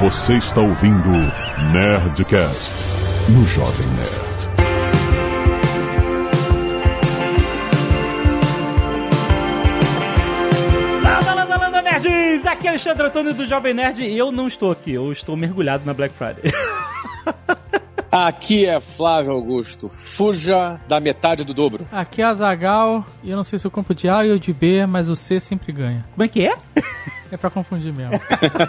Você está ouvindo Nerdcast no Jovem Nerd. Landa, landa, landa, nerds! Aqui é Alexandre Antônio do Jovem Nerd e eu não estou aqui, eu estou mergulhado na Black Friday. Aqui é Flávio Augusto. Fuja da metade do dobro. Aqui é a Zagal e eu não sei se eu compro de A ou de B, mas o C sempre ganha. Como é que é? É pra confundir mesmo.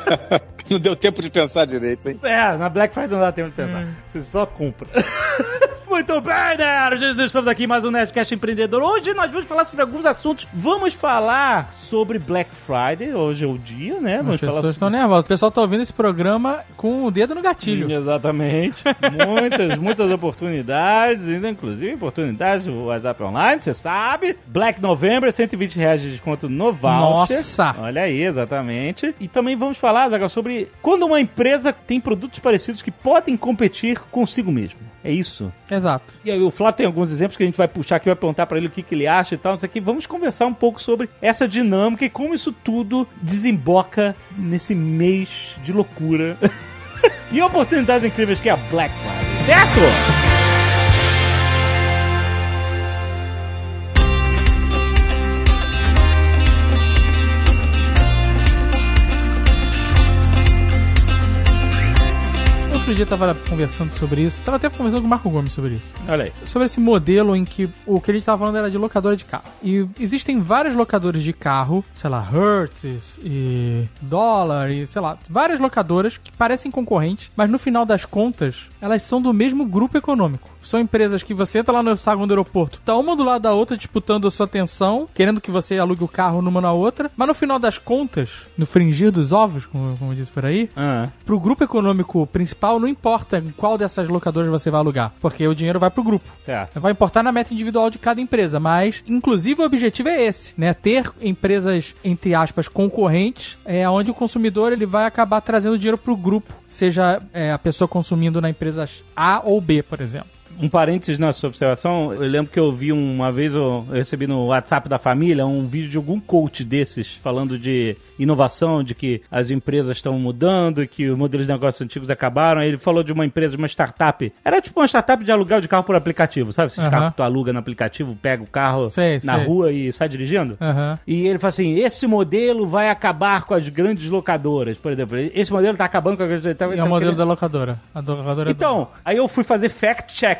Não deu tempo de pensar direito, hein? É, na Black Friday não dá tempo de pensar. Você só compra. Muito bem, nerds! Estamos aqui em mais um Nerdcast Empreendedor. Hoje nós vamos falar sobre alguns assuntos. Vamos falar sobre Black Friday. Hoje é o dia, né? As Vamos falar pessoas estão nervosas. O pessoal tá ouvindo esse programa com o dedo no gatilho. Exatamente. muitas, muitas oportunidades, ainda inclusive oportunidades do WhatsApp Online, você sabe. Black November, 120 reais de desconto no voucher. Nossa! Olha aí, exatamente. E também vamos falar, Zagal, sobre quando uma empresa tem produtos parecidos que podem competir consigo mesmo. É isso. Exato. E aí, o Flávio tem alguns exemplos que a gente vai puxar aqui, vai perguntar pra ele o que, que ele acha e tal, não sei o que. Vamos conversar um pouco sobre essa dinâmica e como isso tudo desemboca nesse mês de loucura e oportunidades incríveis que é a Black Friday, certo? Outro dia eu tava conversando sobre isso. Tava até conversando com o Marco Gomes sobre isso. Olha aí. Sobre esse modelo em que o que a gente tava falando era de locadora de carro. E existem vários locadores de carro, sei lá, Hertz e Dollar e sei lá, várias locadoras que parecem concorrentes, mas no final das contas, elas são do mesmo grupo econômico. São empresas que você entra lá no saguão do aeroporto, tá uma do lado da outra disputando a sua atenção, querendo que você alugue o carro numa na outra, mas no final das contas, no fringir dos ovos, como, como diz por aí, Ah, pro grupo econômico principal, não importa em qual dessas locadoras você vai alugar, porque o dinheiro vai pro grupo. certo. Vai importar na meta individual de cada empresa, mas inclusive o objetivo é esse, né? Ter empresas entre aspas concorrentes, é onde o consumidor ele vai acabar trazendo dinheiro pro grupo, seja é, a pessoa consumindo na empresa A ou B, por exemplo. Um parênteses na sua observação, eu lembro que eu vi uma vez, eu recebi no WhatsApp da família um vídeo de algum coach desses falando de inovação, de que as empresas estão mudando, que os modelos de negócios antigos acabaram. Aí ele falou de uma empresa, de uma startup. Era tipo uma startup de aluguel de carro por aplicativo, sabe? Esses Aham. carros que tu aluga no aplicativo, pega o carro Sei, na sei. rua e sai dirigindo. Aham. E ele fala assim: esse modelo vai acabar com as grandes locadoras, por exemplo. Esse modelo tá acabando com as grandes tá- É o modelo querendo- da locadora. A do- locadora é do- então, aí eu fui fazer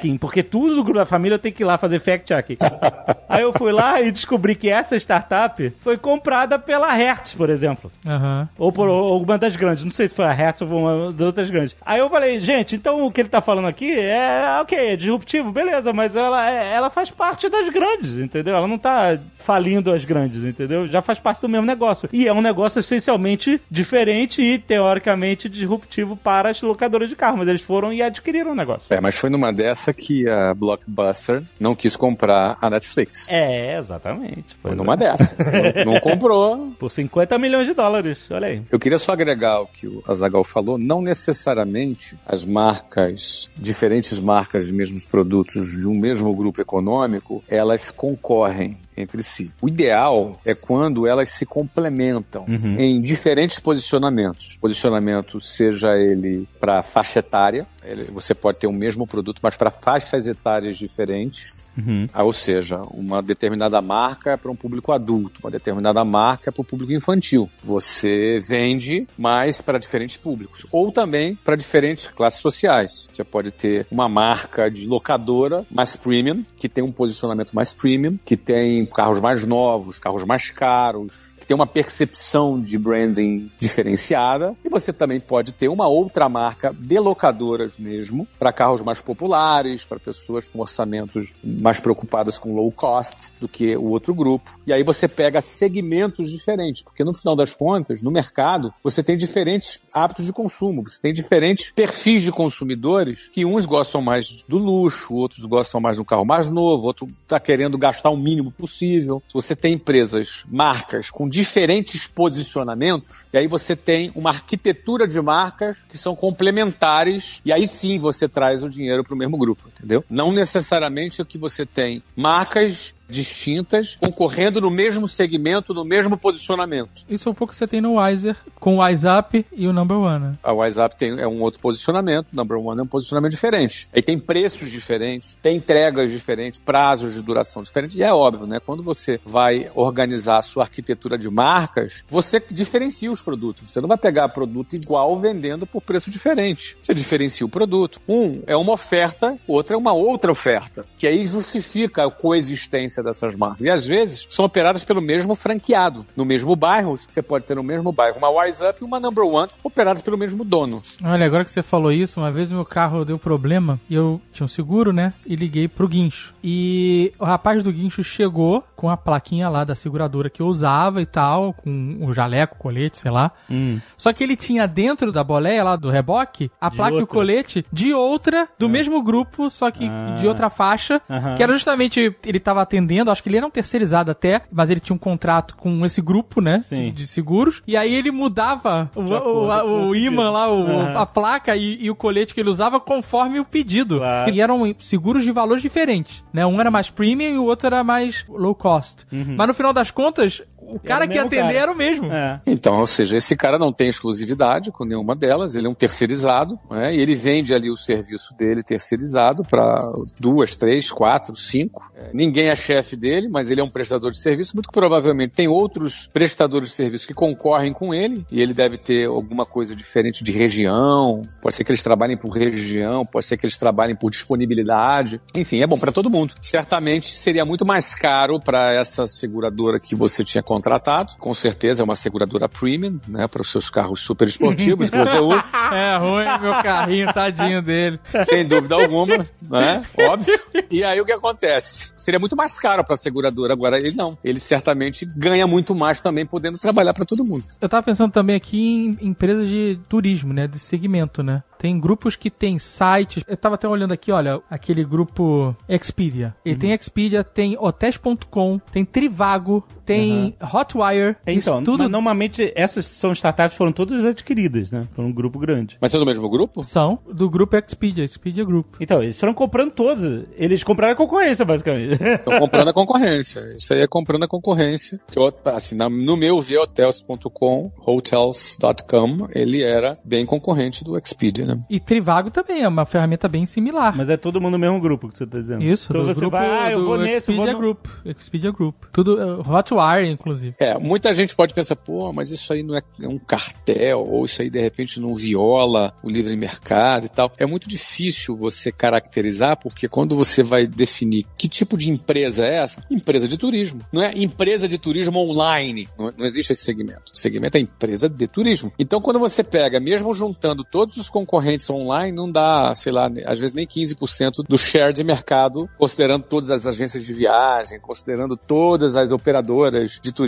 fact-checking, porque tudo do grupo da família eu tenho que ir lá fazer fact-checking. aí eu fui lá e descobri que essa startup foi comprada pela Hertz, por exemplo. Aham. Ou por alguma das grandes. Não sei se foi a Hertz ou uma das outras grandes. Aí eu falei, gente, então o que ele tá falando aqui é, ok, é disruptivo, beleza, mas ela, é- ela faz parte das grandes, entendeu? Ela não tá falindo as grandes, entendeu? Já faz parte do mesmo negócio. E é um negócio essencialmente diferente e teoricamente disruptivo para as locadoras de carro, mas eles foram e adquiriram o negócio. É, mas foi numa dessa que a Blockbuster não quis comprar a Netflix. É, exatamente. Foi numa é. dessas. não, não comprou. Por 50 milhões de dólares, olha aí. Eu queria só agregar o que o Azagal falou. Não necessariamente as marcas, diferentes marcas de mesmos produtos de um mesmo grupo econômico, elas concorrem entre si. O ideal é quando elas se complementam Uhum. em diferentes posicionamentos. Posicionamento seja ele para faixa etária, você pode ter o mesmo produto, mas para faixas etárias diferentes. Uhum. Ah, ou seja, uma determinada marca é para um público adulto, uma determinada marca é para o público infantil. Você vende mais para diferentes públicos, ou também para diferentes classes sociais. Você pode ter uma marca de locadora mais premium, que tem um posicionamento mais premium, que tem carros mais novos, carros mais caros, que tem uma percepção de branding diferenciada. E você também pode ter uma outra marca de locadoras mesmo, para carros mais populares, para pessoas com orçamentos mais preocupadas com low cost do que o outro grupo. E aí você pega segmentos diferentes, porque no final das contas, no mercado, você tem diferentes hábitos de consumo, você tem diferentes perfis de consumidores, que uns gostam mais do luxo, outros gostam mais de um carro mais novo, outro está querendo gastar o mínimo possível. Se você tem empresas, marcas com diferentes posicionamentos, e aí você tem uma arquitetura de marcas que são complementares, e aí sim você traz o dinheiro para o mesmo grupo, entendeu? Não necessariamente é que você tem marcas distintas, concorrendo no mesmo segmento, no mesmo posicionamento. Isso é um pouco que você tem no Wiser, com o WhatsApp e o Number One. Né? A WhatsApp tem, é um outro posicionamento, o Number One é um posicionamento diferente. Aí tem preços diferentes, tem entregas diferentes, prazos de duração diferentes, e é óbvio, né? Quando você vai organizar a sua arquitetura de marcas, você diferencia os produtos. Você não vai pegar produto igual vendendo por preço diferente. Você diferencia o produto. Um é uma oferta, outra é uma outra oferta, que aí justifica a coexistência dessas marcas. E às vezes são operadas pelo mesmo franqueado. No mesmo bairro, você pode ter no mesmo bairro uma Wise Up e uma Number One operadas pelo mesmo dono. Olha, agora que você falou isso, uma vez meu carro deu problema e eu tinha um seguro, né? E liguei pro guincho. E o rapaz do guincho chegou com a plaquinha lá da seguradora que eu usava e tal, com o jaleco, colete, sei lá. Hum. Só que ele tinha dentro da boleia lá do reboque a De placa e o outra. colete de outra, do mesmo grupo, só que Ah. de outra faixa, que era justamente ele tava atendendo, acho que ele era um terceirizado até, mas ele tinha um contrato com esse grupo, né, Sim. de, de seguros, e aí ele mudava o, o, o imã lá, o- Aham. a placa e, e o colete que ele usava conforme o pedido. Claro. E eram seguros de valores diferentes, né? Um era mais premium e o outro era mais low cost. Mas no final das contas, o cara o que atender cara. era o mesmo. É. Então, ou seja, esse cara não tem exclusividade com nenhuma delas, ele é um terceirizado, né? E ele vende ali o serviço dele terceirizado para duas, três, quatro, cinco. É, ninguém é chefe dele, mas ele é um prestador de serviço. Muito provavelmente tem outros prestadores de serviço que concorrem com ele e ele deve ter alguma coisa diferente de região. Pode ser que eles trabalhem por região, pode ser que eles trabalhem por disponibilidade. Enfim, é bom para todo mundo. Certamente seria muito mais caro para essa seguradora que você tinha contratado. Com certeza é uma seguradora premium, né, para os seus carros super esportivos que você usa. É ruim, meu carrinho, tadinho dele. Sem dúvida alguma, né? Óbvio. E aí o que acontece? Seria muito mais caro para a seguradora. Agora ele não. Ele certamente ganha muito mais também podendo trabalhar para todo mundo. Eu tava pensando também aqui em empresas de turismo, né? De segmento, né? Tem grupos que tem sites. Eu tava até olhando aqui, olha, aquele grupo Expedia. Ele tem Expedia, tem Hotels.com, tem Trivago, tem Hotwire. isso Então, tudo normalmente essas são startups foram todas adquiridas, né? Por um grupo grande. Mas são do mesmo grupo? são do grupo Expedia, Expedia Group. Então, eles foram comprando todos. Eles compraram a concorrência, basicamente. Estão comprando a concorrência. Isso aí é comprando a concorrência. Que, eu, assim, na- no meu ver, hotels.com, hotels.com, ele era bem concorrente do Expedia, né? E Trivago também é uma ferramenta bem similar. Mas é todo mundo no mesmo grupo que você tá dizendo. Isso, Então do você grupo vai, ah, eu vou nesse, eu vou Expedia no... Group. Expedia Group. Tudo, uh, Hotwire, inclusive. É, muita gente pode pensar, pô, mas isso aí não é, é um cartel, ou isso aí de repente não viola o livre mercado e tal. É muito difícil você caracterizar, porque quando você vai definir que tipo de empresa é essa, empresa de turismo. Não é empresa de turismo online. Não, não existe esse segmento. O segmento é empresa de turismo. Então, quando você pega, mesmo juntando todos os concorrentes online, não dá, sei lá, às vezes nem 15% do share de mercado, considerando todas as agências de viagem, considerando todas as operadoras de turismo.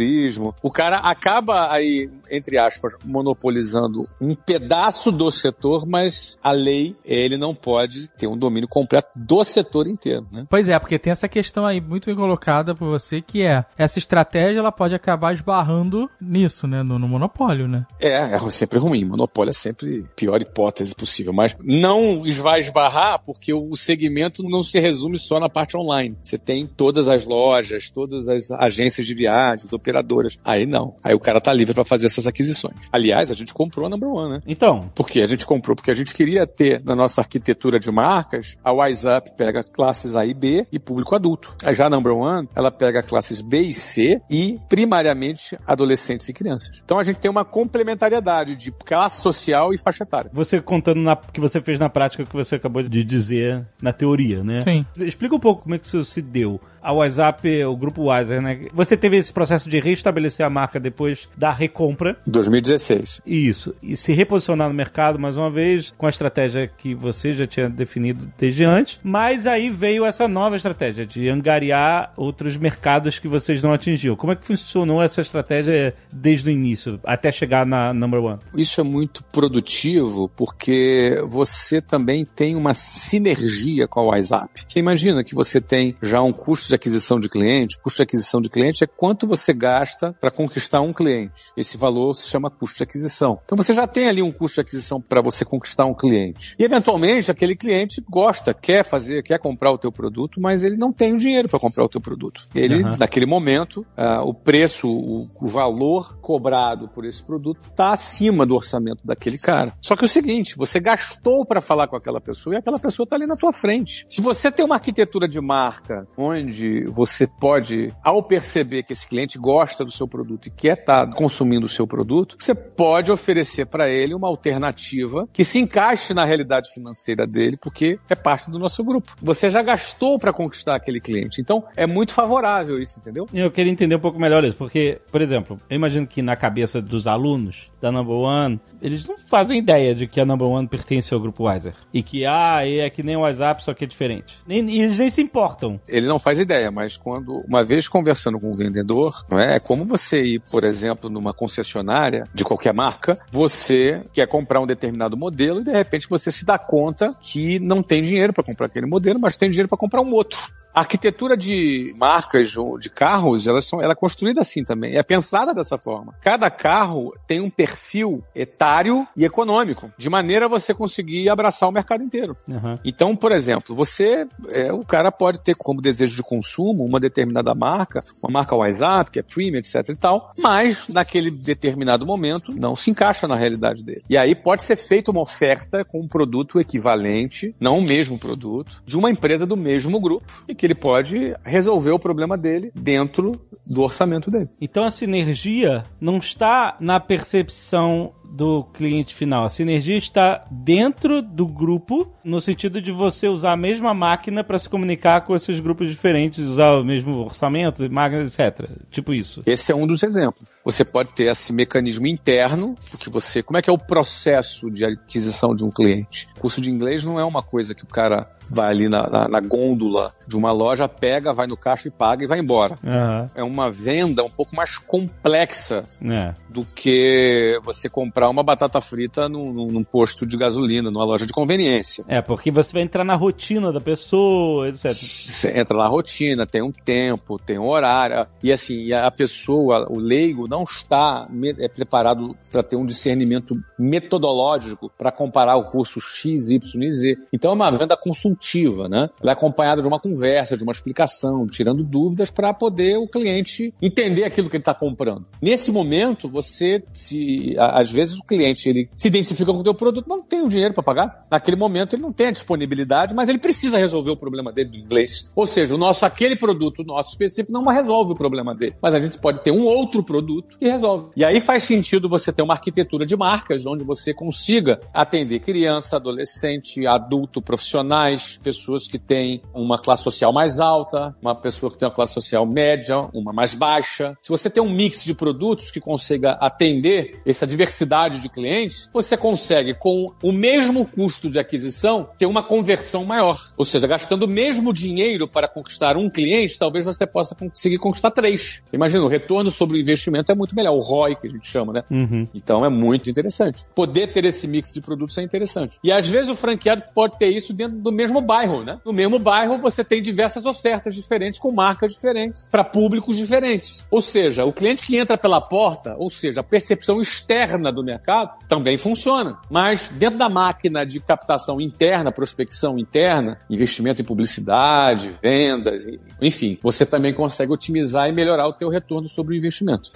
O cara acaba aí, entre aspas, monopolizando um pedaço do setor, mas a lei, ele não pode ter um domínio completo do setor inteiro, né? Pois é, porque tem essa questão aí muito bem colocada por você, que é essa estratégia ela pode acabar esbarrando nisso, né? No, no monopólio, né? É, é sempre ruim. Monopólio é sempre a pior hipótese possível. Mas não vai esbarrar porque o segmento não se resume só na parte online. Você tem todas as lojas, todas as agências de viagens, operadoras. Aí não. Aí o cara tá livre para fazer essas aquisições. Aliás, a gente comprou a Number One, né? Então, Por que a gente comprou? Porque a gente queria ter na nossa arquitetura de marcas, a WiseUp pega classes A e B e público adulto. Já a Number One, ela pega classes B e C e primariamente adolescentes e crianças. Então a gente tem uma complementariedade de classe social e faixa etária. você contando na, que você fez na prática o que você acabou de dizer na teoria, né? Sim. Explica um pouco como é que isso se deu. A WhatsApp, o grupo Wiser, né? Você teve esse processo de restabelecer a marca depois da recompra. 2016. Isso. E se reposicionar no mercado mais uma vez, com a estratégia que você já tinha definido desde antes. Mas aí veio essa nova estratégia de angariar outros mercados que vocês não atingiam. Como é que funcionou essa estratégia desde o início, até chegar na number one? Isso é muito produtivo porque você também tem uma sinergia com a WhatsApp. Você imagina que você tem já um custo de aquisição de cliente. O custo de aquisição de cliente é quanto você gasta para conquistar um cliente. Esse valor se chama custo de aquisição. Então você já tem ali um custo de aquisição para você conquistar um cliente. E eventualmente aquele cliente gosta, quer fazer, quer comprar o teu produto, mas ele não tem o dinheiro para comprar o teu produto. Ele, uhum. naquele momento, uh, o preço, o, o, valor cobrado por esse produto está acima do orçamento daquele cara. Só que é o seguinte, você gastou para falar com aquela pessoa e aquela pessoa está ali na tua frente. Se você tem uma arquitetura de marca onde você pode, ao perceber que esse cliente gosta do seu produto e quer estar tá consumindo o seu produto, você pode oferecer para ele uma alternativa que se encaixe na realidade financeira dele, porque é parte do nosso grupo. Você já gastou para conquistar aquele cliente. Então, é muito favorável isso, entendeu? Eu queria entender um pouco melhor isso, porque, por exemplo, eu imagino que na cabeça dos alunos da Number One, eles não fazem ideia de que a Number One pertence ao grupo Wiser. E que, ah, é que nem o WhatsApp, só que é diferente. Nem, eles nem se importam. Ele não faz ideia, mas quando, uma vez conversando com o vendedor, não é? é como você ir, por exemplo, numa concessionária de qualquer marca, você quer comprar um determinado modelo e de repente você se dá conta que não tem dinheiro para comprar aquele modelo, mas tem dinheiro para comprar um outro. A arquitetura de marcas de carros, elas são, ela é construída assim também, é pensada dessa forma. Cada carro tem um perfil etário e econômico, de maneira a você conseguir abraçar o mercado inteiro. Uhum. Então, por exemplo, você, é, o cara pode ter como desejo de consumo uma determinada marca, uma marca WhatsApp, que é premium, etc e tal, mas naquele determinado momento não se encaixa na realidade dele. E aí pode ser feita uma oferta com um produto equivalente, não o mesmo produto, de uma empresa do mesmo grupo e que ele pode resolver o problema dele dentro do orçamento dele. Então a sinergia não está na percepção do cliente final. A sinergia está dentro do grupo, no sentido de você usar a mesma máquina para se comunicar com esses grupos diferentes, usar o mesmo orçamento, máquinas, etc. Tipo isso. Esse é um dos exemplos. Você pode ter esse mecanismo interno, que você. Como é que é o processo de aquisição de um cliente? O curso de inglês não é uma coisa que o cara vai ali na, na, na gôndola de uma loja, pega, vai no caixa e paga e vai embora. Uhum. É uma venda um pouco mais complexa é. do que você comprar comprar uma batata frita num, num, posto de gasolina, numa loja de conveniência. É, porque você vai entrar na rotina da pessoa, etc. Você entra na rotina, tem um tempo, tem um horário. E assim, a pessoa, o leigo, não está é, preparado para ter um discernimento metodológico para comparar o curso X, Y e Z. Então é uma venda consultiva, né? Ela é acompanhada de uma conversa, de uma explicação, tirando dúvidas para poder o cliente entender aquilo que ele está comprando. Nesse momento, você, se, às vezes, vezes o cliente ele se identifica com o teu produto, não tem o dinheiro para pagar. Naquele momento ele não tem a disponibilidade, mas ele precisa resolver o problema dele do inglês. Ou seja, o nosso aquele produto nosso específico não resolve o problema dele, mas a gente pode ter um outro produto que resolve. E aí faz sentido você ter uma arquitetura de marcas onde você consiga atender criança, adolescente, adulto, profissionais, pessoas que têm uma classe social mais alta, uma pessoa que tem uma classe social média, uma mais baixa. Se você tem um mix de produtos que consiga atender essa diversidade de clientes, você consegue, com o mesmo custo de aquisição, ter uma conversão maior. Ou seja, gastando o mesmo dinheiro para conquistar um cliente, talvez você possa conseguir conquistar três. Imagina, o retorno sobre o investimento é muito melhor, o ROI que a gente chama, né? Uhum. Então é muito interessante. Poder ter esse mix de produtos é interessante. E às vezes o franqueado pode ter isso dentro do mesmo bairro, né? No mesmo bairro você tem diversas ofertas diferentes com marcas diferentes para públicos diferentes. Ou seja, o cliente que entra pela porta, ou seja, a percepção externa do mercado, também funciona. Mas dentro da máquina de captação interna, prospecção interna, investimento em publicidade, vendas, enfim, você também consegue otimizar e melhorar o teu retorno sobre o investimento.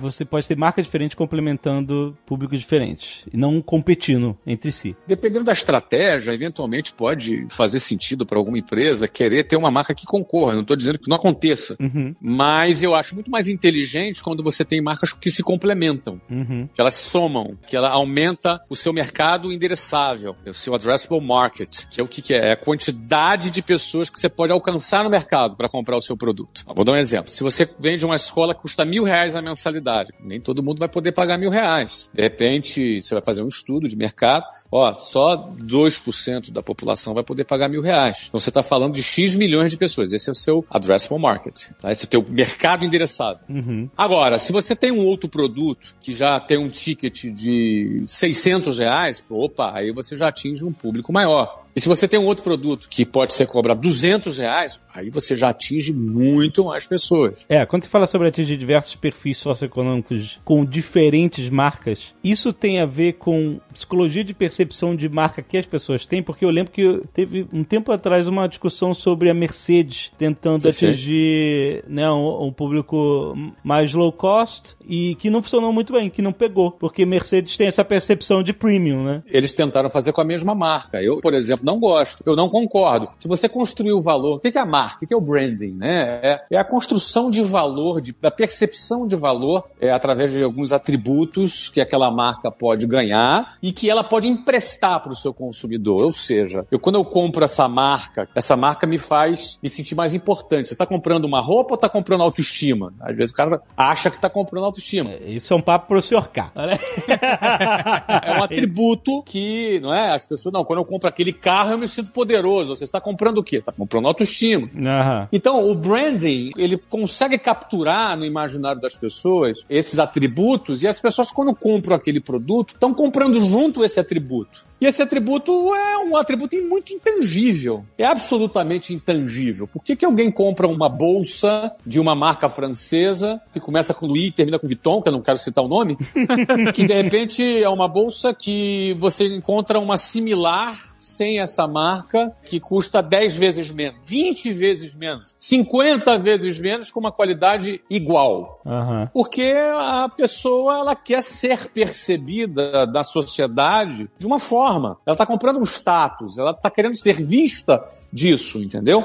Você pode ter marcas diferentes complementando públicos diferentes e não competindo entre si. Dependendo da estratégia, eventualmente pode fazer sentido para alguma empresa querer ter uma marca que concorra. Não estou dizendo que não aconteça, uhum. mas eu acho muito mais inteligente quando você tem marcas que se complementam, uhum. que elas somam, que ela aumenta o seu mercado endereçável, o seu addressable market, que é o que, que é? É a quantidade de pessoas que você pode alcançar no mercado para comprar o seu produto. Vou dar um exemplo. Se você vende uma escola que custa mil reais a mensalidade. Nem todo mundo vai poder pagar mil reais. De repente, você vai fazer um estudo de mercado, ó, só 2% da população vai poder pagar mil reais. Então você está falando de X milhões de pessoas. Esse é o seu addressable market. Tá? Esse é o teu mercado endereçado. Uhum. Agora, se você tem um outro produto que já tem um ticket de 600 reais, opa, aí você já atinge um público maior. E se você tem um outro produto que pode ser cobrado 200 reais, aí você já atinge muito mais pessoas. É, quando você fala sobre atingir diversos perfis socioeconômicos com diferentes marcas, isso tem a ver com psicologia de percepção de marca que as pessoas têm, porque eu lembro que teve um tempo atrás uma discussão sobre a Mercedes tentando sim. atingir né, um, um público mais low cost e que não funcionou muito bem, que não pegou, porque Mercedes tem essa percepção de premium, né? Eles tentaram fazer com a mesma marca. Eu, por exemplo, não gosto. Eu não concordo. Se você construir o valor, o que é a marca? O que é o branding? Né? É, é a construção de valor, de, da percepção de valor, é, através de alguns atributos que aquela marca pode ganhar e que ela pode emprestar para o seu consumidor. Ou seja, eu quando eu compro essa marca, essa marca me faz me sentir mais importante. Você está comprando uma roupa ou está comprando autoestima? Às vezes o cara acha que está comprando autoestima. Isso é um papo pro senhor K. É um atributo que, não é? As pessoas, não, quando eu compro aquele carro eu me sinto poderoso. Você está comprando o quê? Está comprando autoestima. Aham. Então, o branding, ele consegue capturar no imaginário das pessoas esses atributos e as pessoas, quando compram aquele produto, estão comprando junto esse atributo. E esse atributo é um atributo muito intangível. É absolutamente intangível. Por que, que alguém compra uma bolsa de uma marca francesa, que começa com Louis e termina com Vuitton, que eu não quero citar o nome, que de repente é uma bolsa que você encontra uma similar sem essa marca que custa 10 vezes menos, 20 vezes menos, 50 vezes menos com uma qualidade igual. Aham. Porque a pessoa ela quer ser percebida da sociedade de uma forma. Ela está comprando um status, ela está querendo ser vista disso, entendeu?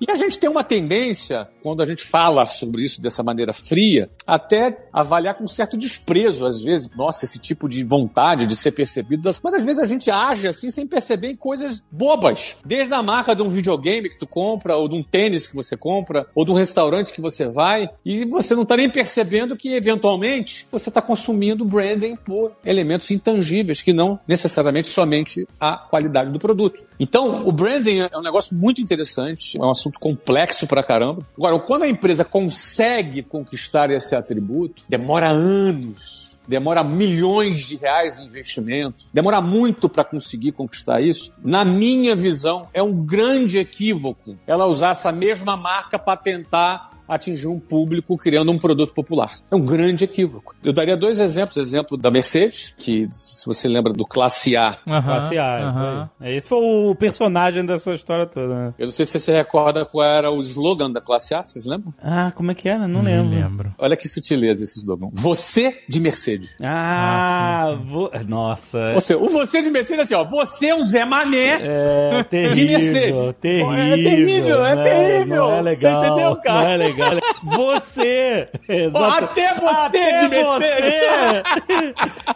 E a gente tem uma tendência, quando a gente fala sobre isso dessa maneira fria, até avaliar com certo desprezo, às vezes, nossa, esse tipo de vontade de ser percebido, mas às vezes a gente age assim sem perceber em coisas bobas. Desde a marca de um videogame que tu compra, ou de um tênis que você compra, ou de um restaurante que você vai, e você não está nem percebendo que, eventualmente, você está consumindo branding por elementos intangíveis, que não necessariamente somente a qualidade do produto. Então, o branding é um negócio muito interessante, é um assunto complexo pra caramba. Agora, quando a empresa consegue conquistar esse atributo, demora anos demora milhões de reais em investimento, demora muito para conseguir conquistar isso. Na minha visão, é um grande equívoco ela usar essa mesma marca para tentar atingir um público criando um produto popular. É um grande equívoco. Eu daria dois exemplos. Exemplo da Mercedes, que se você lembra do Classe A, Aham, Classe A, aí. Esse foi o personagem dessa história toda, né? eu não sei se você recorda qual era o slogan da Classe A, vocês lembram? Ah, como é que era? Não Não lembro. lembro. Olha que sutileza esse slogan. Você de Mercedes. Ah, Ah, sim, vo- nossa. Ou seja, o você de Mercedes é assim, ó. Você é um Zé Mané. É De terrível, Mercedes. terrível. É terrível, é não terrível. Não é legal. Você entendeu, cara? Não é legal. Você! Exato. Até você Até de Mercedes. você!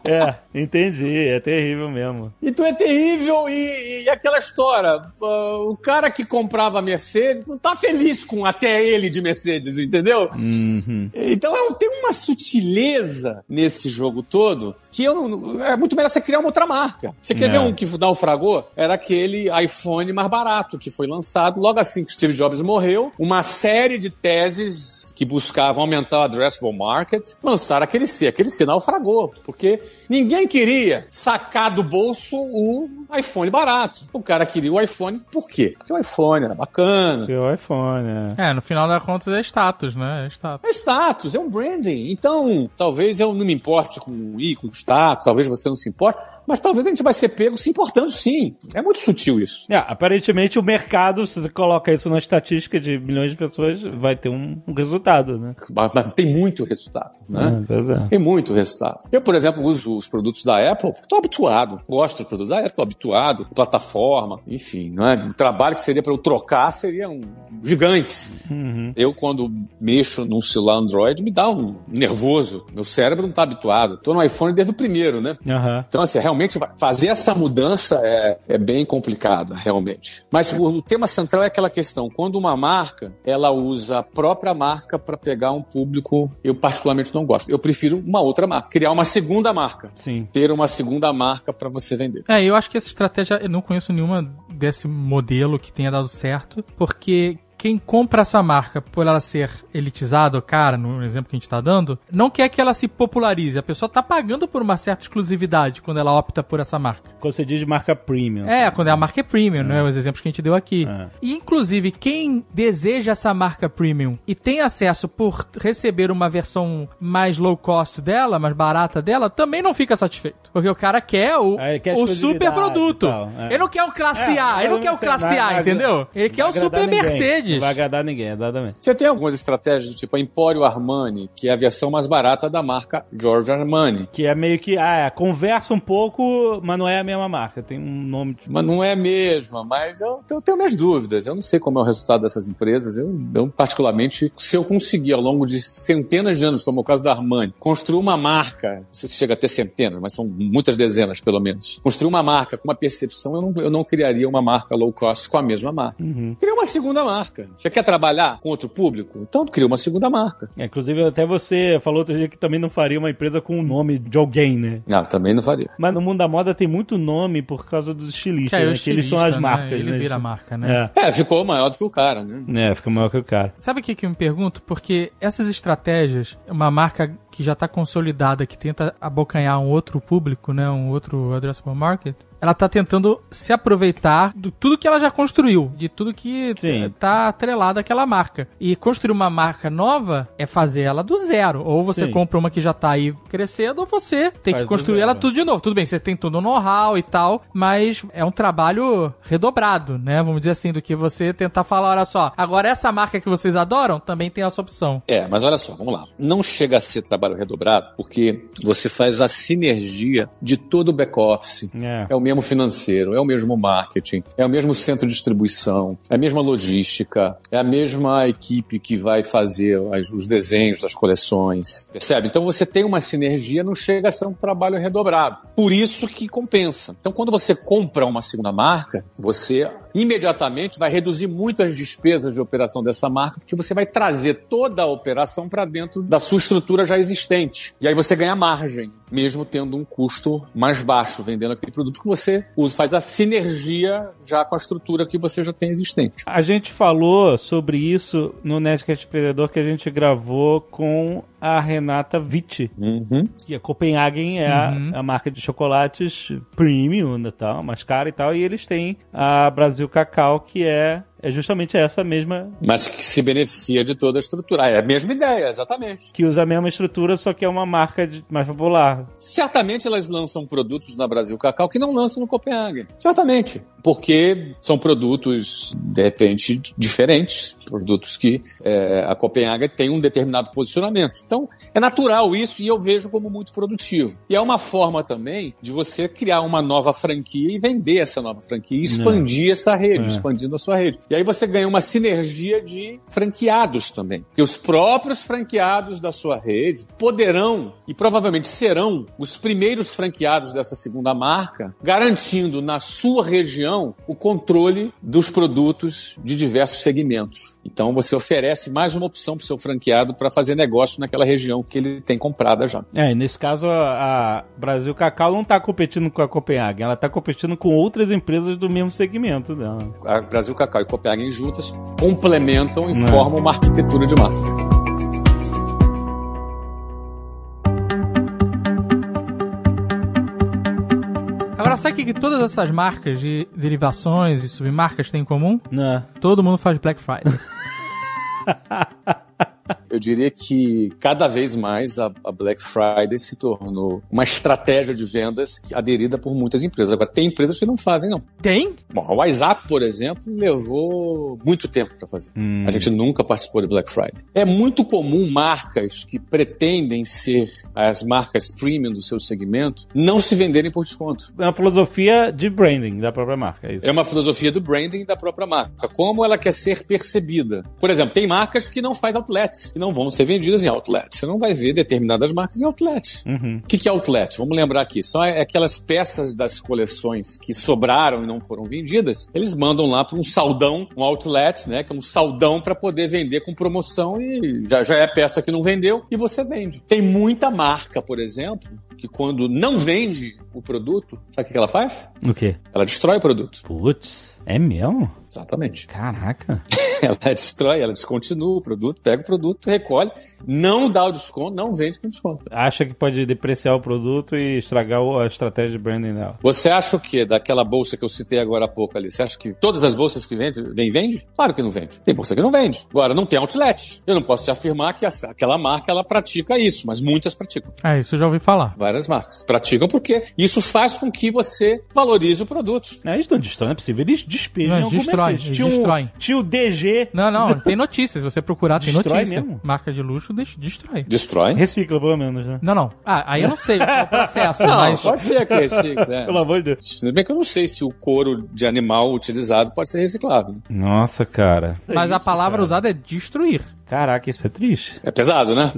é, entendi. É terrível mesmo. Então é terrível e, e aquela história. uh, o cara que comprava a Mercedes não tá feliz com até ele de Mercedes, entendeu? Uhum. Então é, tem uma sutileza nesse jogo todo que eu não. É muito melhor você criar uma outra marca. Você quer É. ver um que naufragou? Era aquele iPhone mais barato que foi lançado logo assim que Steve Jobs morreu. Uma série de teses que buscavam aumentar o addressable market lançaram aquele C. Aquele C naufragou, porque ninguém queria sacar do bolso o iPhone barato. O cara queria o iPhone por quê? Porque o iPhone era bacana. Que o iPhone, é. É, no final das contas é status, né? É status. É status, é um branding. Então, talvez eu não me importe com ir com status, talvez você não se importe, mas talvez a gente vai ser pego se importando sim. É muito sutil isso. É, aparentemente o mercado, se você coloca isso na estatística de milhões de pessoas, vai ter um, um resultado, né? Mas tem muito resultado, né? É, é. Tem muito resultado. Eu, por exemplo, uso os produtos da Apple, estou habituado. Gosto dos produtos da Apple, estou habituado. Plataforma, enfim, não é? O trabalho que seria para eu trocar seria um gigante. Uhum. Eu, quando mexo num celular Android, me dá um nervoso. Meu cérebro não está habituado. Estou no iPhone desde o primeiro, né? Aham. Então, assim, realmente vai- fazer essa mudança é, é bem complicada, realmente. Mas o, o tema central é aquela questão: quando uma marca ela usa a própria marca para pegar um público, eu particularmente não gosto. Eu prefiro uma outra marca, criar uma segunda marca, Sim. ter uma segunda marca para você vender. É, eu acho que essa estratégia, eu não conheço nenhuma desse modelo que tenha dado certo, porque quem compra essa marca por ela ser elitizada, cara, no exemplo que a gente tá dando, não quer que ela se popularize. A pessoa tá pagando por uma certa exclusividade quando ela opta por essa marca. Quando você diz marca premium. É, quando é a marca é premium, né? Os exemplos que a gente deu aqui. É. E, inclusive, quem deseja essa marca premium e tem acesso por receber uma versão mais low cost dela, mais barata dela, também não fica satisfeito. Porque o cara quer o, ele quer o super produto. tal, é. Ele não quer o classe É, A, ele não quer o classe A, entendeu? Ele quer o super agradar Mercedes. Não vai agradar ninguém, exatamente. Você tem algumas estratégias do tipo a Empório Armani, que é a versão mais barata da marca Giorgio Armani. Que é meio que, ah, é, conversa um pouco, mas não é a mesma marca. Tem um nome. tipo, Mas não é a mesma, mas eu, eu tenho minhas dúvidas. Eu não sei como é o resultado dessas empresas. Eu, eu, particularmente, se eu conseguir ao longo de centenas de anos, como é o caso da Armani, construir uma marca, não sei se chega a ter centenas, mas são muitas dezenas pelo menos, construir uma marca com uma percepção, eu não, eu não criaria uma marca low cost com a mesma marca. Cria uma segunda marca. Você quer trabalhar com outro público? Então cria uma segunda marca. É, inclusive, até você falou outro dia que também não faria uma empresa com o nome de alguém, né? Não, também não faria. Mas no mundo da moda tem muito nome por causa dos estilistas, Que o né? que eles são as estilista, né? marcas, Ele né? vira a marca, né? É. É, ficou maior do que o cara, né? É, fica maior que o cara. Sabe o que, que eu me pergunto? Porque essas estratégias, uma marca que já está consolidada, que tenta abocanhar um outro público, né, um outro addressable market, ela tá tentando se aproveitar de tudo que ela já construiu, de tudo que Sim. tá atrelado àquela marca. E construir uma marca nova é fazer ela do zero. Ou você Sim. compra uma que já tá aí crescendo, ou você tem Faz que construir ela tudo de novo. Tudo bem, você tem todo o know-how e tal, mas é um trabalho redobrado, né? Vamos dizer assim, do que você tentar falar, olha só, agora essa marca que vocês adoram também tem essa opção. É, mas olha só, vamos lá. Não chega a ser trabalho redobrado, porque você faz a sinergia de todo o back-office. É. É o mesmo financeiro, é o mesmo marketing, é o mesmo centro de distribuição, é a mesma logística, é a mesma equipe que vai fazer as- os desenhos das coleções, percebe? Então você tem uma sinergia, não chega a ser um trabalho redobrado. Por isso que compensa. Então quando você compra uma segunda marca, você imediatamente vai reduzir muito as despesas de operação dessa marca, porque você vai trazer toda a operação para dentro da sua estrutura já existente. E aí você ganha margem, mesmo tendo um custo mais baixo, vendendo aquele produto que você usa, faz a sinergia já com a estrutura que você já tem existente. A gente falou sobre isso no Nerdcast Predador que a gente gravou com a Renata Witt, Uhum. que a Copenhagen é a- Uhum. a, marca de chocolates premium e tal, mais cara e tal, e eles têm a Brasil Cacau, que é, é justamente essa mesma, Mas que se beneficia de toda a estrutura. Ah, é a mesma ideia, exatamente. que usa a mesma estrutura, só que é uma marca de- mais popular. Certamente elas lançam produtos na Brasil Cacau que não lançam no Copenhagen. Certamente. Porque são produtos, de repente, diferentes. Produtos que é, a Copenhagen tem um determinado posicionamento. Então, é natural isso e eu vejo como muito produtivo. E é uma forma também de você criar uma nova franquia e vender essa nova franquia e expandir essa rede, É. expandindo a sua rede. E aí você ganha uma sinergia de franqueados também. Que os próprios franqueados da sua rede poderão e provavelmente serão os primeiros franqueados dessa segunda marca, garantindo na sua região o controle dos produtos de diversos segmentos. Então você oferece mais uma opção para o seu franqueado para fazer negócio naquela região que ele tem comprada já. É, e nesse caso a, Brasil Cacau não está competindo com a Copenhagen, ela está competindo com outras empresas do mesmo segmento dela. A Brasil Cacau e Copenhagen juntas complementam e Né. formam uma arquitetura de marca. Agora, sabe o que, que todas essas marcas de derivações e submarcas têm em comum? Né? Todo mundo faz Black Friday. Eu diria que cada vez mais a, a Black Friday se tornou uma estratégia de vendas aderida por muitas empresas. Agora, tem empresas que não fazem, não. Tem? Bom, a WhatsApp, por exemplo, levou muito tempo para fazer. Hum. A gente nunca participou de Black Friday. É muito comum marcas que pretendem ser as marcas premium do seu segmento não se venderem por desconto. É uma filosofia de branding da própria marca, é isso. É uma filosofia do branding da própria marca. Como ela quer ser percebida. Por exemplo, tem marcas que não faz outlet não vão ser vendidas em outlet. Você não vai ver determinadas marcas em outlet. Uhum. O que, que é outlet? Vamos lembrar aqui. São aquelas peças das coleções que sobraram e não foram vendidas. Eles mandam lá para um saldão, um outlet, né? Que é um saldão para poder vender com promoção e já, já é peça que não vendeu e você vende. Tem muita marca, por exemplo, que quando não vende o produto, sabe o que que ela faz? O quê? Ela destrói o produto. Putz, é mesmo? Exatamente. Caraca. Ela destrói, ela descontinua o produto, pega o produto, recolhe, não dá o desconto, não vende com desconto. Acha que pode depreciar o produto e estragar a estratégia de branding dela. Você acha o quê? Daquela bolsa que eu citei agora há pouco ali? Você acha que todas as bolsas que vende, vem, vende? Claro que não vende. Tem bolsa que não vende. Agora, não tem outlet. Eu não posso te afirmar que essa- aquela marca, ela pratica isso, mas muitas praticam. É, isso eu já ouvi falar. Várias marcas. Praticam porque isso faz com que você valorize o produto. Não, eles não é possível. Eles despejam. Não, destrói, eles Tinha o- destroem. Tinha o DG. Não, não, tem notícias. Se você procurar, tem Destrói notícia. mesmo? Marca de luxo des- destrói. Destrói? Recicla, pelo menos, né? Não, não. Ah, aí eu não sei qual é o processo, Não, mas. pode ser que recicle. é. Pelo amor de Deus. Se bem que eu não sei se o couro de animal utilizado pode ser reciclável. Nossa, cara. Mas a Isso, palavra cara. usada é destruir. Caraca, isso é triste. É pesado, né?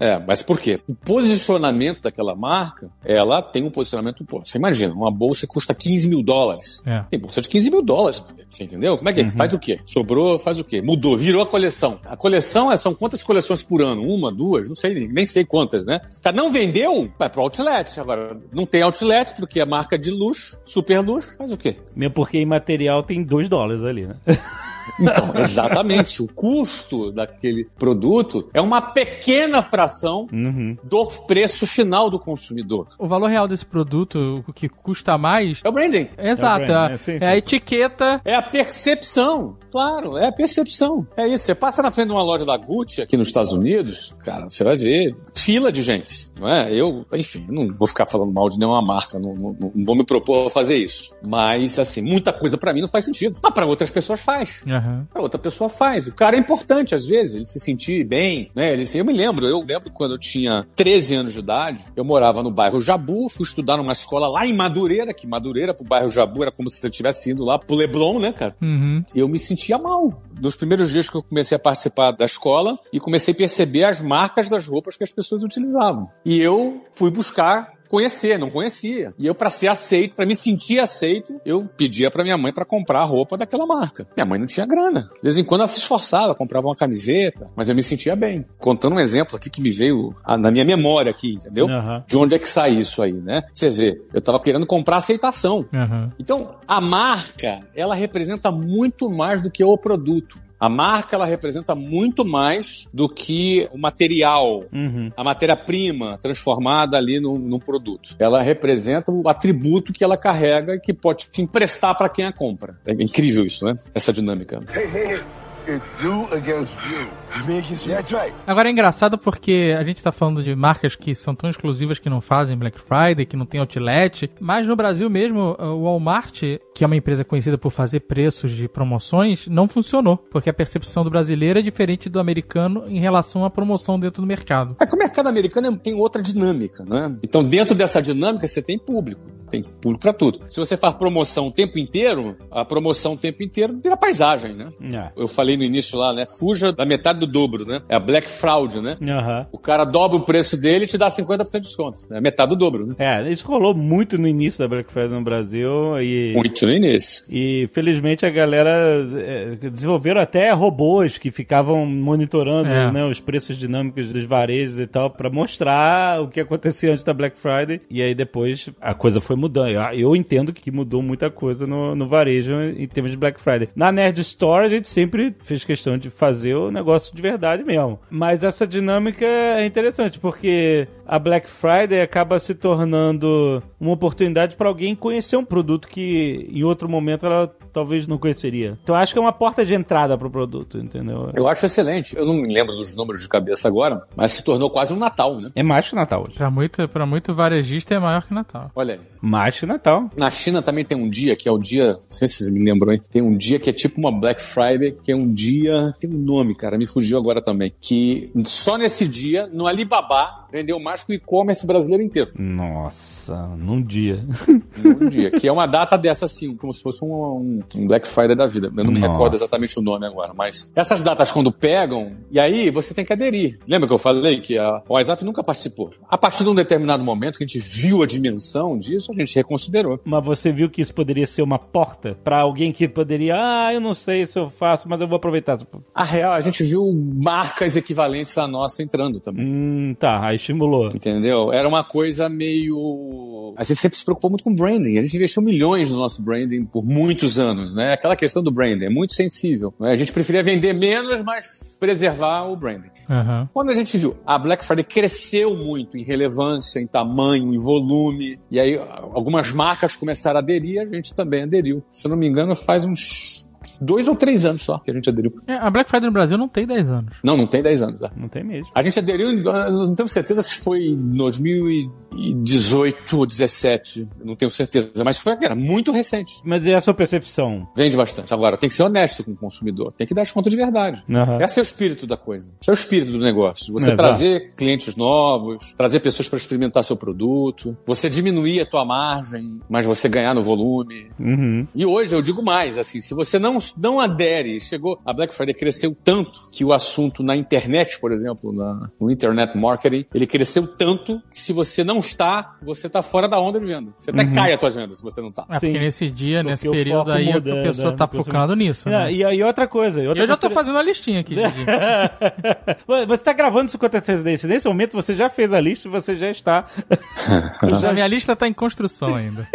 É. É, mas por quê? O posicionamento daquela marca, ela tem um posicionamento. Pô, você imagina, uma bolsa custa 15 mil dólares. É. Tem bolsa de 15 mil dólares. Você entendeu? Como é que é? Faz o quê? Sobrou, faz o quê? Mudou, virou a coleção. A coleção é, são quantas coleções por ano? Uma, duas? Não sei, nem sei quantas, né? Tá, não vendeu? Vai pro outlet. Agora, não tem outlet porque é marca de luxo, super luxo. Faz o quê? Mesmo porque em material tem 2 dólares ali, né? Então, exatamente. o custo daquele produto é uma pequena fração Uhum. do preço final do consumidor. O valor real desse produto, o que custa mais. É o branding. Exato, brand, é, né? Sim, é sim, a sim. etiqueta. É a percepção. Claro, é a percepção. É isso. Você passa na frente de uma loja da Gucci aqui nos Estados Unidos, cara, você vai ver fila de gente. Não é? Eu, enfim, não vou ficar falando mal de nenhuma marca, não, não- não vou me propor a fazer isso. Mas, assim, muita coisa pra mim não faz sentido. Mas pra outras pessoas faz. Aham. A outra pessoa faz. O cara é importante, às vezes, ele se sentir bem, né? Ele, eu me lembro, eu lembro quando eu tinha 13 anos de idade, eu morava no bairro Jabu, fui estudar numa escola lá em Madureira, que Madureira pro bairro Jabu era como se você tivesse ido lá pro Leblon, né, cara? Uhum. Eu me sentia mal. Nos primeiros dias que eu comecei a participar da escola e comecei a perceber as marcas das roupas que as pessoas utilizavam. E eu fui buscar conhecer, não conhecia. E eu, pra ser aceito, pra me sentir aceito, eu pedia pra minha mãe pra comprar a roupa daquela marca. Minha mãe não tinha grana. De vez em quando ela se esforçava, comprava uma camiseta, mas eu me sentia bem. Contando um exemplo aqui que me veio ah, na minha memória aqui, entendeu? Aham. De onde é que sai isso aí, né? Você vê, eu tava querendo comprar aceitação. Aham. Então, a marca, ela representa muito mais do que o produto. A marca, ela representa muito mais do que o material, Uhum. a matéria-prima transformada ali num, num produto. Ela representa o atributo que ela carrega e que pode te emprestar para quem a compra. É incrível isso, né? Essa dinâmica. Hey, hey, hey. Agora é engraçado porque a gente tá falando de marcas que são tão exclusivas que não fazem Black Friday, que não tem outlet, mas no Brasil mesmo, o Walmart, que é uma empresa conhecida por fazer preços de promoções, não funcionou, porque a percepção do brasileiro é diferente do americano em relação à promoção dentro do mercado. É que o mercado americano é- tem outra dinâmica, né? Então, dentro dessa dinâmica, você tem público. Tem público para tudo. Se você faz promoção o tempo inteiro, a promoção o tempo inteiro vira paisagem, né? É. Eu falei no início lá, né? Fuja da metade do dobro, né? É a Black Fraud, né? Aham. O cara dobra o preço dele e te dá 50% de desconto. É metade do dobro, né? É, isso rolou muito no início da Black Friday no Brasil e. Muito no início. E felizmente a galera é, desenvolveram até robôs que ficavam monitorando É. né, os preços dinâmicos dos varejos e tal pra mostrar o que acontecia antes da Black Friday. E aí depois a coisa foi mudando. Eu, entendo que mudou muita coisa no, no varejo em termos de Black Friday. Na Nerd Store a gente sempre fez questão de fazer o negócio de verdade mesmo. Mas essa dinâmica é interessante porque a Black Friday acaba se tornando uma oportunidade para alguém conhecer um produto que em outro momento ela talvez não conheceria. Então acho que é uma porta de entrada pro produto, entendeu? Eu acho excelente. Eu não me lembro dos números de cabeça agora, mas se tornou quase um Natal, né? É mais que Natal hoje. Pra muito, pra muito varejista é maior que Natal. Olha aí. Mais que Natal. Na China também tem um dia que é o dia, não sei se vocês me lembram, hein? Tem um dia que é tipo uma Black Friday, que é um dia, tem um nome, cara, me fugiu agora também, que só nesse dia, no Alibaba, vendeu mais que o e-commerce brasileiro inteiro. Nossa, num dia. Num dia, que é uma data dessa assim, como se fosse um, um- Black Friday da vida. Eu não me Nossa. recordo exatamente o nome agora, mas essas datas quando pegam, e aí você tem que aderir. Lembra que eu falei que a, WhatsApp nunca participou? A partir de um determinado momento que a gente viu a dimensão disso, a gente reconsiderou. Mas você viu que isso poderia ser uma porta pra alguém que poderia, ah, eu não sei se eu faço, mas eu vou aproveitar. A real, a gente viu marcas equivalentes à nossa entrando também. Hum, tá, aí estimulou. Entendeu? Era uma coisa meio. A gente sempre se preocupou muito com branding. A gente investiu milhões no nosso branding por muitos anos, né? Aquela questão do branding é muito sensível. Né? A gente preferia vender menos, mas preservar o branding. Aham. Quando a gente viu, a Black Friday cresceu muito em relevância, em tamanho, em volume, e aí algumas marcas começaram a aderir, a gente também aderiu. Se eu não me engano, faz uns dois ou três anos só que a gente aderiu. É, a Black Friday no Brasil não tem 10 anos. Não, não tem 10 anos. Tá? Não tem mesmo. A gente aderiu, não tenho certeza se foi em 2018 ou 17, não tenho certeza, mas foi era muito recente. Mas e a sua percepção? Vende bastante. Agora, tem que ser honesto com o consumidor, tem que dar desconto de verdade. Aham. Esse é o espírito da coisa. Esse é o espírito do negócio. Você Exato. trazer clientes novos, trazer pessoas para experimentar seu produto, você diminuir a tua margem, mas você ganhar no volume. Uhum. E hoje eu digo mais, assim, se você não, não adere, chegou, a Black Friday cresceu tanto que o assunto na internet, por exemplo, na- no internet marketing, ele cresceu tanto que se você não está, você está fora da onda de venda. Você até cai as tuas vendas se você não está. É, porque nesse dia, Porque nesse período aí, é que muda, a pessoa né, tá no consumidor. focando nisso. É, Né? e, e outra coisa. outra Eu já tô coisa- fazendo a listinha aqui. Você tá gravando isso com antecedência. Nesse momento você já fez a lista e você já está. Já minha lista tá em construção ainda.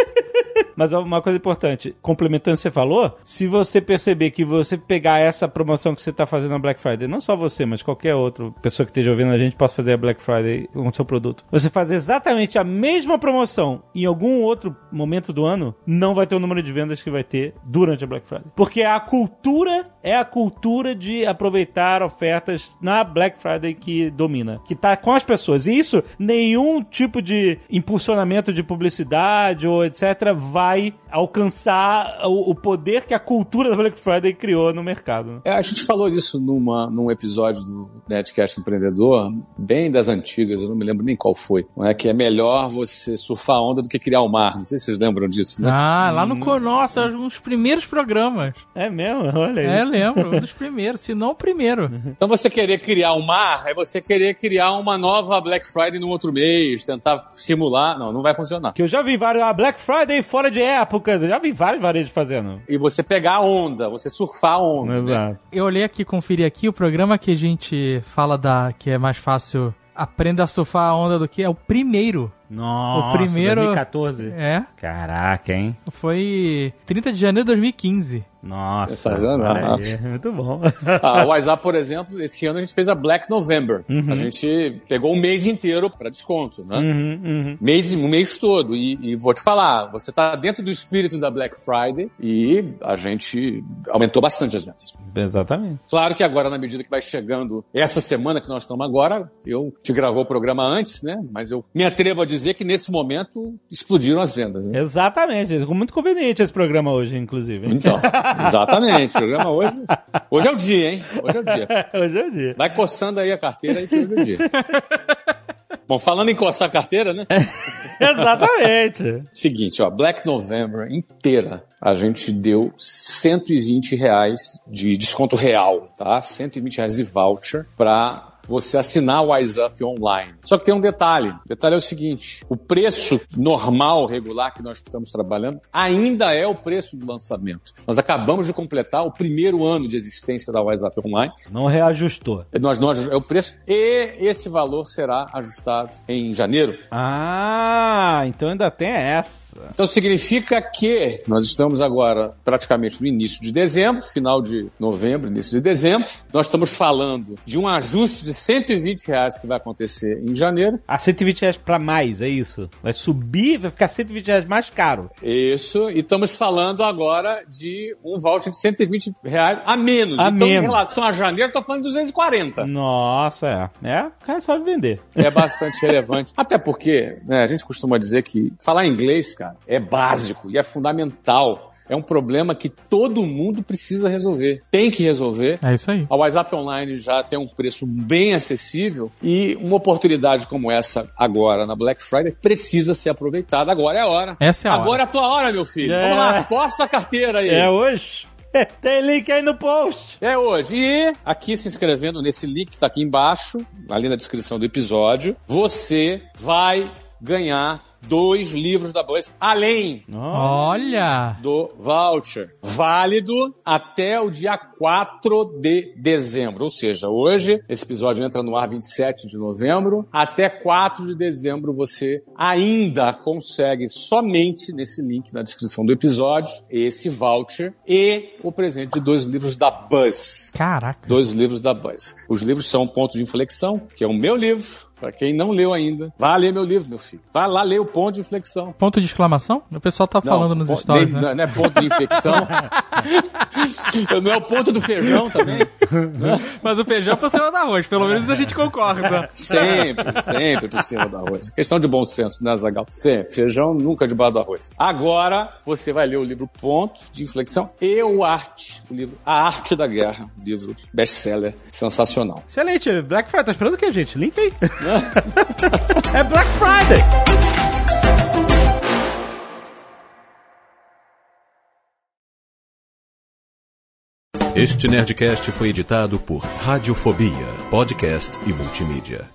Mas uma coisa importante, complementando o que você falou, se você perceber que você pegar essa promoção que você está fazendo na Black Friday, não só você, mas qualquer outra pessoa que esteja ouvindo a gente possa fazer a Black Friday com o seu produto, você fazer exatamente a mesma promoção em algum outro momento do ano, não vai ter o número de vendas que vai ter durante a Black Friday. Porque a cultura é a cultura de aproveitar ofertas na Black Friday que domina, que tá com as pessoas. E isso, nenhum tipo de impulsionamento de publicidade ou etc. vai alcançar o, o poder que a cultura da Black Friday criou no mercado. né? É, a gente falou isso numa, num episódio do Netcast Empreendedor, bem das antigas, eu não me lembro nem qual foi. Não é que é melhor você surfar a onda do que criar o mar. Não sei se vocês lembram disso, né? Ah, lá no... co- Nossa, uns primeiros programas. É mesmo? Olha aí. É, lembro. Um dos primeiros, se não o primeiro. Então você querer criar um mar é você querer criar uma nova Black Friday num outro mês, tentar simular. Não, não vai funcionar. Que eu já vi vários. A Black Friday fora de épocas. Eu já vi vários varejos fazendo. E você pegar a onda, você surfar a onda. né? Exato. Eu olhei aqui, conferi aqui, o programa que a gente fala da que é mais fácil aprenda a surfar a onda do que é o primeiro. Nossa, O primeiro- 2014. É, Caraca, hein? foi 30 de janeiro de 2015. Nossa. Sensacional. olha aí, Muito bom. Ah, o WhatsApp, por exemplo, esse ano a gente fez a Black November. Uhum. A gente pegou o mês inteiro para desconto, né? Uhum, uhum. Mês, um mês todo. E, e vou te falar, você tá dentro do espírito da Black Friday e a gente aumentou bastante as vendas. Exatamente. Claro que agora, na medida que vai chegando essa semana que nós estamos agora, eu te gravou o programa antes, né? Mas eu me atrevo a dizer que nesse momento explodiram as vendas. Né? Exatamente. Muito conveniente esse programa hoje, inclusive. hein? Então, exatamente. O programa hoje. Hoje é o dia, hein? Hoje é o dia. hoje é o dia. Vai coçando aí a carteira aí que hoje é o dia. Bom, falando em coçar a carteira, né? Exatamente. Seguinte, ó, Black November inteira a gente deu 120 reais de desconto real, tá? 120 reais de voucher pra você assinar o WhatsApp online. Só que tem um detalhe. O detalhe é o seguinte: o preço normal, regular que nós estamos trabalhando, ainda é o preço do lançamento. Nós acabamos de completar o primeiro ano de existência da WhatsApp online. Não reajustou. Nós não aju- é o preço e esse valor será ajustado em janeiro. Ah, então ainda tem essa. Então significa que nós estamos agora praticamente no início de dezembro, final de novembro, início de dezembro. Nós estamos falando de um ajuste de 120 reais que vai acontecer em janeiro. A 120 reais pra mais, é isso? Vai subir, vai ficar 120 reais mais caro. Isso, e estamos falando agora de um voucher de 120 reais a menos. A então, em menos. relação a janeiro, estou falando de 240. Nossa, é. É, o cara sabe vender. É bastante relevante. Até porque, né, a gente costuma dizer que falar inglês, cara, é básico e é fundamental. É um problema que todo mundo precisa resolver. Tem que resolver. É isso aí. A WhatsApp Online já tem um preço bem acessível e uma oportunidade como essa agora na Black Friday precisa ser aproveitada. Agora é a hora. Essa é a hora. Agora é a tua hora, meu filho. É. Vamos lá, coça a carteira aí. É hoje? Tem link aí no post. É hoje. E aqui se inscrevendo nesse link que está aqui embaixo, ali na descrição do episódio, você vai ganhar dois livros da Buzz, além Olha! do voucher. Válido até o dia 4 de dezembro. Ou seja, hoje, esse episódio entra no ar 27 de novembro. Até 4 de dezembro você ainda consegue somente nesse link na descrição do episódio esse voucher e o presente de dois livros da Buzz. Caraca. Dois livros da Buzz. Os livros são Ponto de Inflexão, que é o meu livro. Pra quem não leu ainda, vá ler meu livro, meu filho. Vai lá ler o Ponto de Inflexão. Ponto de exclamação? O pessoal tá falando nos stories, nem- né? Não é ponto de infecção. não é o ponto do feijão também? Mas o feijão por cima do arroz, pelo menos a gente concorda. Sempre, sempre por cima do arroz. Questão de bom senso, né, Zagal? Sempre. Feijão nunca debaixo do arroz. Agora, você vai ler o livro Ponto de Inflexão e o Arte, o livro A Arte da Guerra, livro best-seller sensacional. Excelente. Black Friday, tá esperando o que, gente? Link aí. É Black Friday. Este Nerdcast foi editado por Radiofobia, podcast e multimídia.